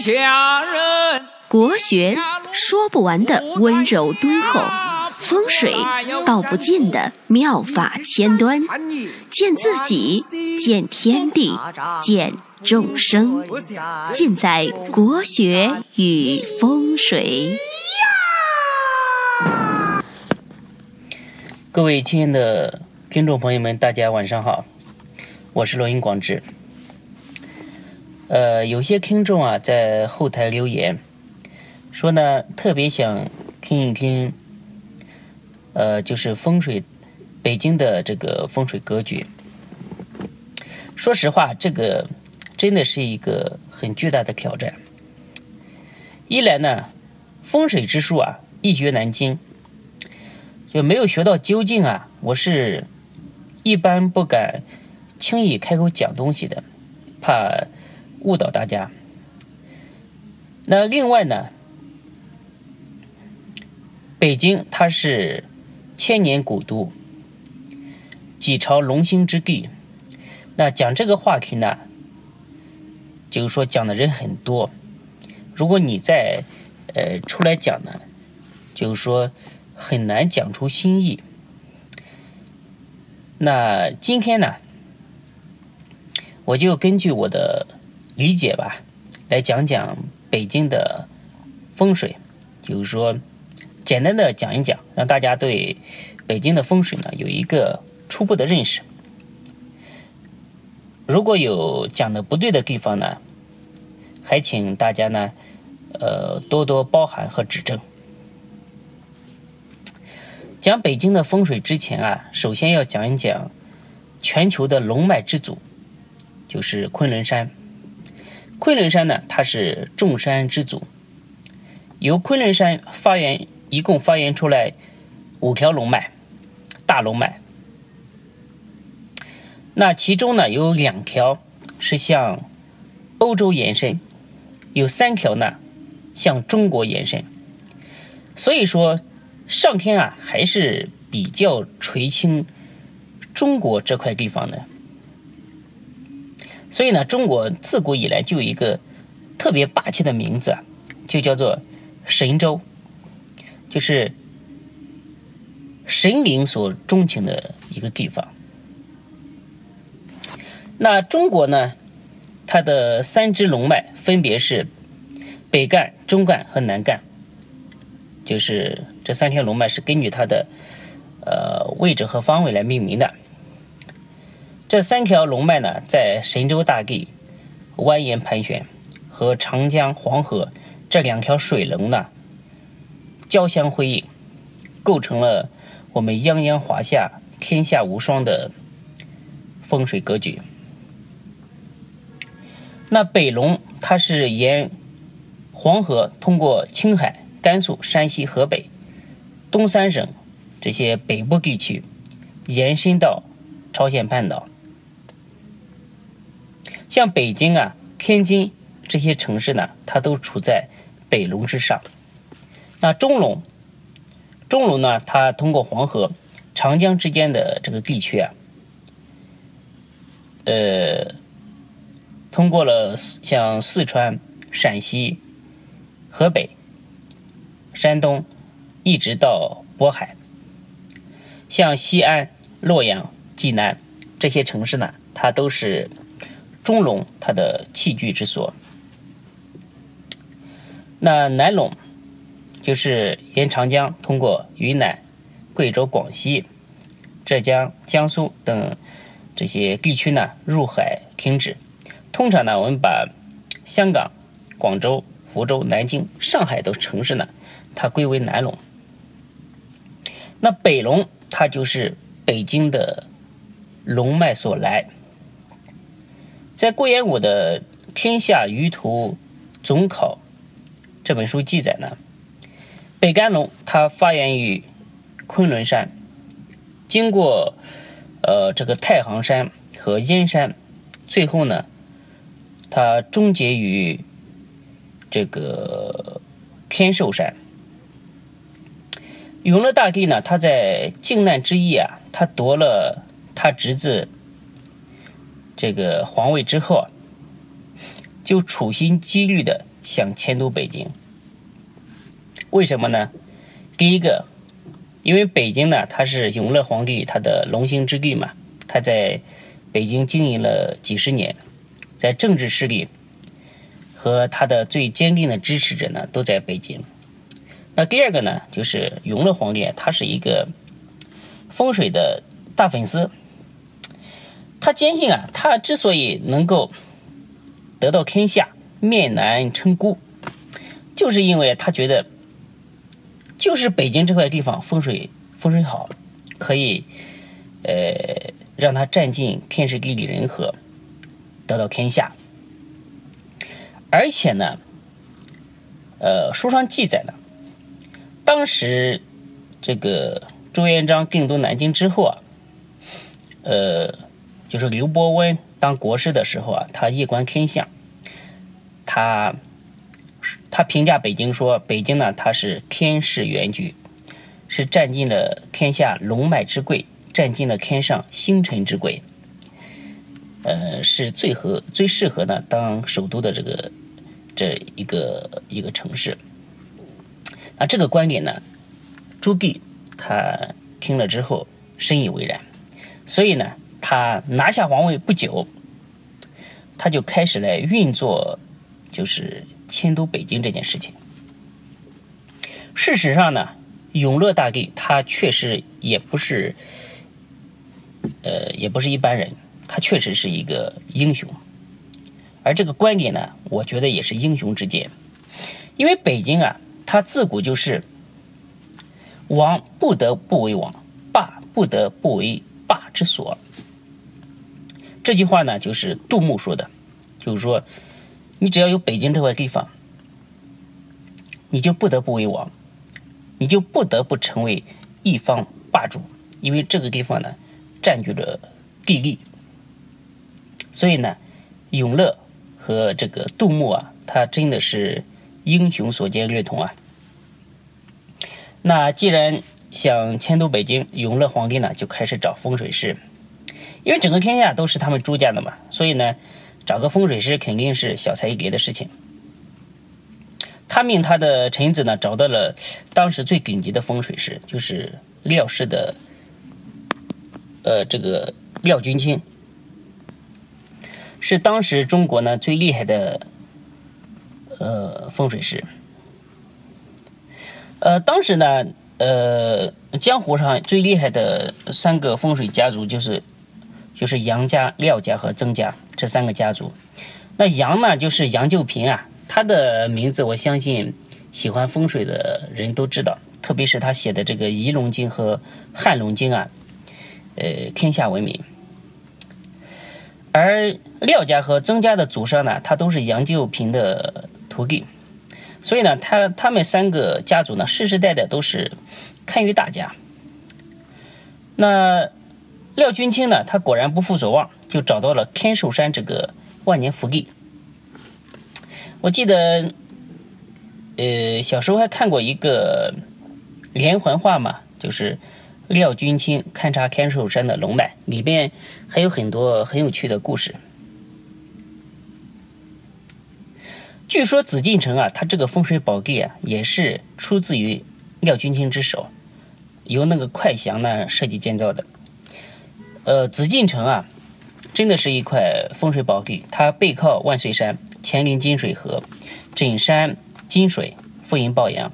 下人。国学说不完的温柔敦厚，风水道不尽的妙法千端，见自己，见天地，见众生，尽在国学与风水。各位亲爱的听众朋友们，大家晚上好，我是罗云广志。呃，有些听众啊在后台留言说呢，特别想听一听，呃，就是风水北京的这个风水格局。说实话，这个真的是一个很巨大的挑战。一来呢，风水之术啊，一学难精。就没有学到究竟啊！我是一般不敢轻易开口讲东西的，怕误导大家。那另外呢，北京它是千年古都，几朝龙兴之地。那讲这个话题呢，就是说讲的人很多。如果你再呃出来讲呢，就是说。很难讲出新意。那今天呢，我就根据我的理解吧，来讲讲北京的风水，就是说简单的讲一讲，让大家对北京的风水呢有一个初步的认识。如果有讲的不对的地方呢，还请大家呢，呃，多多包涵和指正。讲北京的风水之前啊，首先要讲一讲全球的龙脉之祖，就是昆仑山。昆仑山呢，它是众山之祖，由昆仑山发源，一共发源出来五条龙脉，大龙脉。那其中呢，有两条是向欧洲延伸，有三条呢向中国延伸，所以说。上天啊，还是比较垂青中国这块地方的，所以呢，中国自古以来就有一个特别霸气的名字，就叫做神州，就是神灵所钟情的一个地方。那中国呢，它的三支龙脉分别是北干、中干和南干。就是这三条龙脉是根据它的呃位置和方位来命名的。这三条龙脉呢，在神州大地蜿蜒盘旋，和长江、黄河这两条水龙呢交相辉映，构成了我们泱泱华夏、天下无双的风水格局。那北龙它是沿黄河通过青海。甘肃、山西、河北、东三省这些北部地区，延伸到朝鲜半岛，像北京啊、天津这些城市呢，它都处在北龙之上。那中龙，中龙呢，它通过黄河、长江之间的这个地区啊，呃，通过了像四川、陕西、河北。山东一直到渤海，像西安、洛阳、济南这些城市呢，它都是中龙它的器具之所。那南陇就是沿长江通过云南、贵州、广西、浙江、江苏等这些地区呢入海停止。通常呢，我们把香港、广州、福州、南京、上海等城市呢。它归为南龙，那北龙它就是北京的龙脉所来。在顾炎武的《天下舆图总考》这本书记载呢，北干龙它发源于昆仑山，经过呃这个太行山和燕山，最后呢，它终结于这个天寿山。永乐大帝呢，他在靖难之役啊，他夺了他侄子这个皇位之后，就处心积虑的想迁都北京。为什么呢？第一个，因为北京呢，它是永乐皇帝他的龙兴之地嘛，他在北京经营了几十年，在政治势力和他的最坚定的支持者呢，都在北京。那第二个呢，就是永乐皇帝他是一个风水的大粉丝，他坚信啊，他之所以能够得到天下，面南称孤，就是因为他觉得。就是北京这块地方风水风水好，可以，呃，让他占尽天时地利人和，得到天下。而且呢，呃，书上记载呢，当时这个朱元璋定都南京之后啊，呃，就是刘伯温当国师的时候啊，他夜观天象，他。他评价北京说：“北京呢，它是天势元局，是占尽了天下龙脉之贵，占尽了天上星辰之贵，呃，是最合最适合呢当首都的这个这一个一个城市。那这个观点呢，朱棣他听了之后深以为然，所以呢，他拿下皇位不久，他就开始来运作，就是。”迁都北京这件事情，事实上呢，永乐大帝他确实也不是，呃，也不是一般人，他确实是一个英雄。而这个观点呢，我觉得也是英雄之见，因为北京啊，它自古就是王不得不为王，霸不得不为霸之所。这句话呢，就是杜牧说的，就是说。你只要有北京这块地方，你就不得不为王，你就不得不成为一方霸主，因为这个地方呢占据着地利。所以呢，永乐和这个杜牧啊，他真的是英雄所见略同啊。那既然想迁都北京，永乐皇帝呢就开始找风水师，因为整个天下都是他们朱家的嘛，所以呢。找个风水师肯定是小菜一碟的事情。他命他的臣子呢找到了当时最顶级的风水师，就是廖氏的，呃，这个廖君清，是当时中国呢最厉害的呃风水师。呃，当时呢，呃，江湖上最厉害的三个风水家族就是。就是杨家、廖家和曾家这三个家族。那杨呢，就是杨旧平啊，他的名字我相信喜欢风水的人都知道，特别是他写的这个《仪龙经》和《汉龙经》啊，呃，天下闻名。而廖家和曾家的祖上呢，他都是杨旧平的徒弟，所以呢，他他们三个家族呢，世世代代都是堪舆大家。那。廖君清呢，他果然不负所望，就找到了天寿山这个万年福地。我记得，呃，小时候还看过一个连环画嘛，就是廖君清勘察天寿山的龙脉，里边还有很多很有趣的故事。据说紫禁城啊，它这个风水宝地啊，也是出自于廖君清之手，由那个快祥呢设计建造的。呃，紫禁城啊，真的是一块风水宝地。它背靠万岁山，前临金水河，枕山金水，富阴抱阳，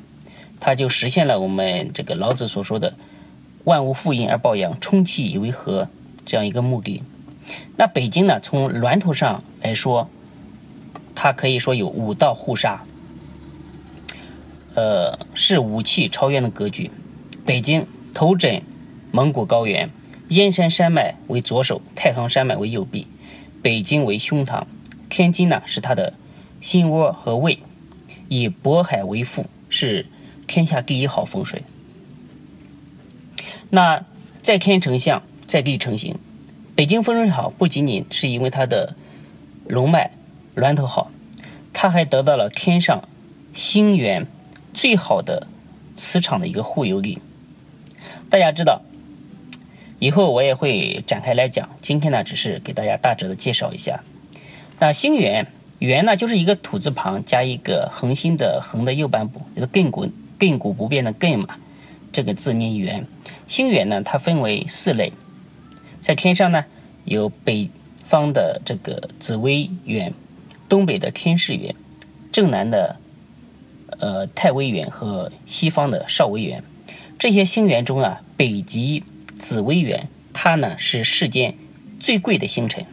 它就实现了我们这个老子所说的“万物负阴而抱阳，充气以为和”这样一个目的。那北京呢，从峦头上来说，它可以说有五道护煞，呃，是武器超渊的格局。北京头枕蒙古高原。燕山山脉为左手，太行山脉为右臂，北京为胸膛，天津呢是它的心窝和胃，以渤海为腹，是天下第一好风水。那在天成象，在地成形，北京风水好，不仅仅是因为它的龙脉峦头好，它还得到了天上星源最好的磁场的一个护佑力。大家知道。以后我也会展开来讲，今天呢只是给大家大致的介绍一下。那星元，元呢就是一个土字旁加一个恒星的恒的右半部，一个亘古亘古不变的亘嘛，这个字念元。星元呢，它分为四类，在天上呢有北方的这个紫微垣，东北的天市垣，正南的呃太微垣和西方的少微垣。这些星元中啊，北极紫微垣，它呢是世间最贵的星辰。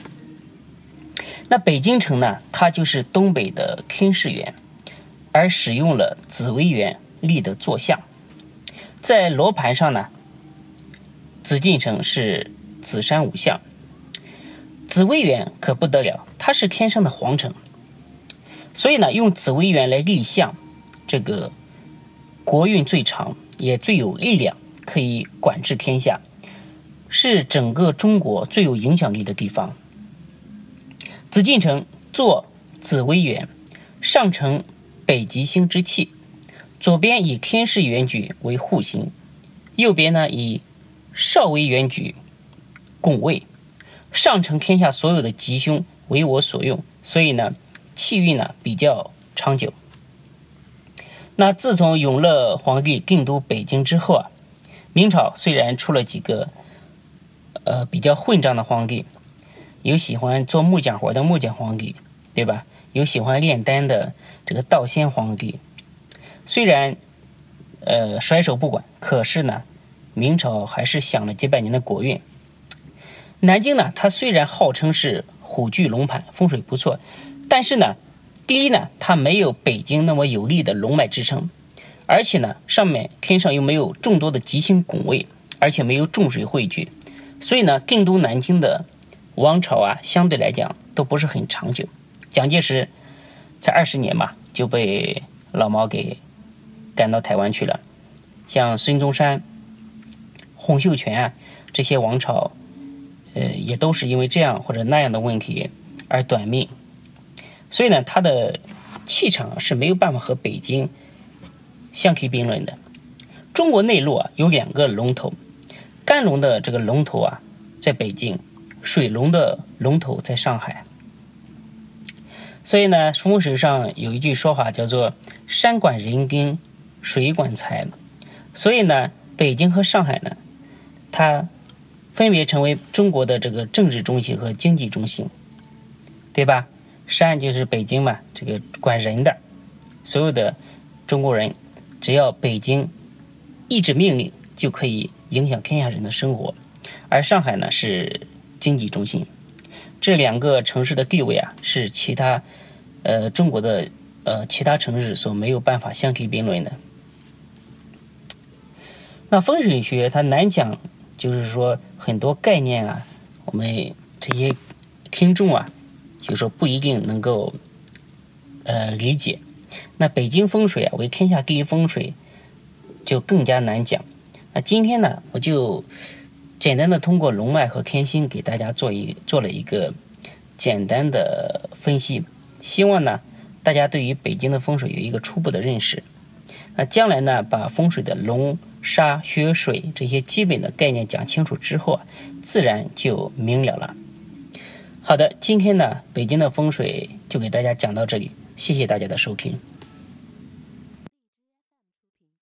那北京城呢，它就是东北的天市垣，而使用了紫微垣立的坐像。在罗盘上呢，紫禁城是紫山五象。紫微垣可不得了，它是天上的皇城，所以呢，用紫微垣来立像，这个国运最长，也最有力量，可以管制天下，是整个中国最有影响力的地方。紫禁城坐紫微垣，上承北极星之气，左边以天市元举为护星，右边呢以少微元举拱卫，上承天下所有的吉凶为我所用，所以呢气运呢比较长久。那自从永乐皇帝定都北京之后啊，明朝虽然出了几个呃比较混账的皇帝。有喜欢做木匠活的木匠皇帝，对吧？有喜欢炼丹的这个道仙皇帝。虽然呃甩手不管，可是呢，明朝还是享了几百年的国运。南京呢，它虽然号称是虎踞龙盘，风水不错，但是呢，第一呢，它没有北京那么有力的龙脉支撑，而且呢，上面天上又没有众多的吉星拱卫，而且没有重水汇聚，所以呢，定都南京的。王朝啊，相对来讲都不是很长久。蒋介石才二十年嘛，就被老毛给赶到台湾去了。像孙中山、洪秀全啊这些王朝，呃，也都是因为这样或者那样的问题而短命。所以呢，他的气场是没有办法和北京相提并论的。中国内陆啊有两个龙头，干龙的这个龙头啊在北京。水龙的龙头在上海，所以呢，风水上有一句说法叫做“山管人丁，水管财”。所以呢，北京和上海呢，它分别成为中国的这个政治中心和经济中心，对吧？山就是北京嘛，这个管人的，所有的中国人只要北京一纸命令，就可以影响天下人的生活，而上海呢是。经济中心，这两个城市的地位啊，是其他呃中国的呃其他城市所没有办法相提并论的。那风水学它难讲，就是说很多概念啊，我们这些听众啊，就说不一定能够呃理解。那北京风水啊，为天下第一风水，就更加难讲。那今天呢，我就。简单的通过龙脉和天星给大家做一做了一个简单的分析，希望呢大家对于北京的风水有一个初步的认识。那将来呢把风水的龙沙雪水这些基本的概念讲清楚之后啊，自然就明了了。好的，今天呢北京的风水就给大家讲到这里，谢谢大家的收听。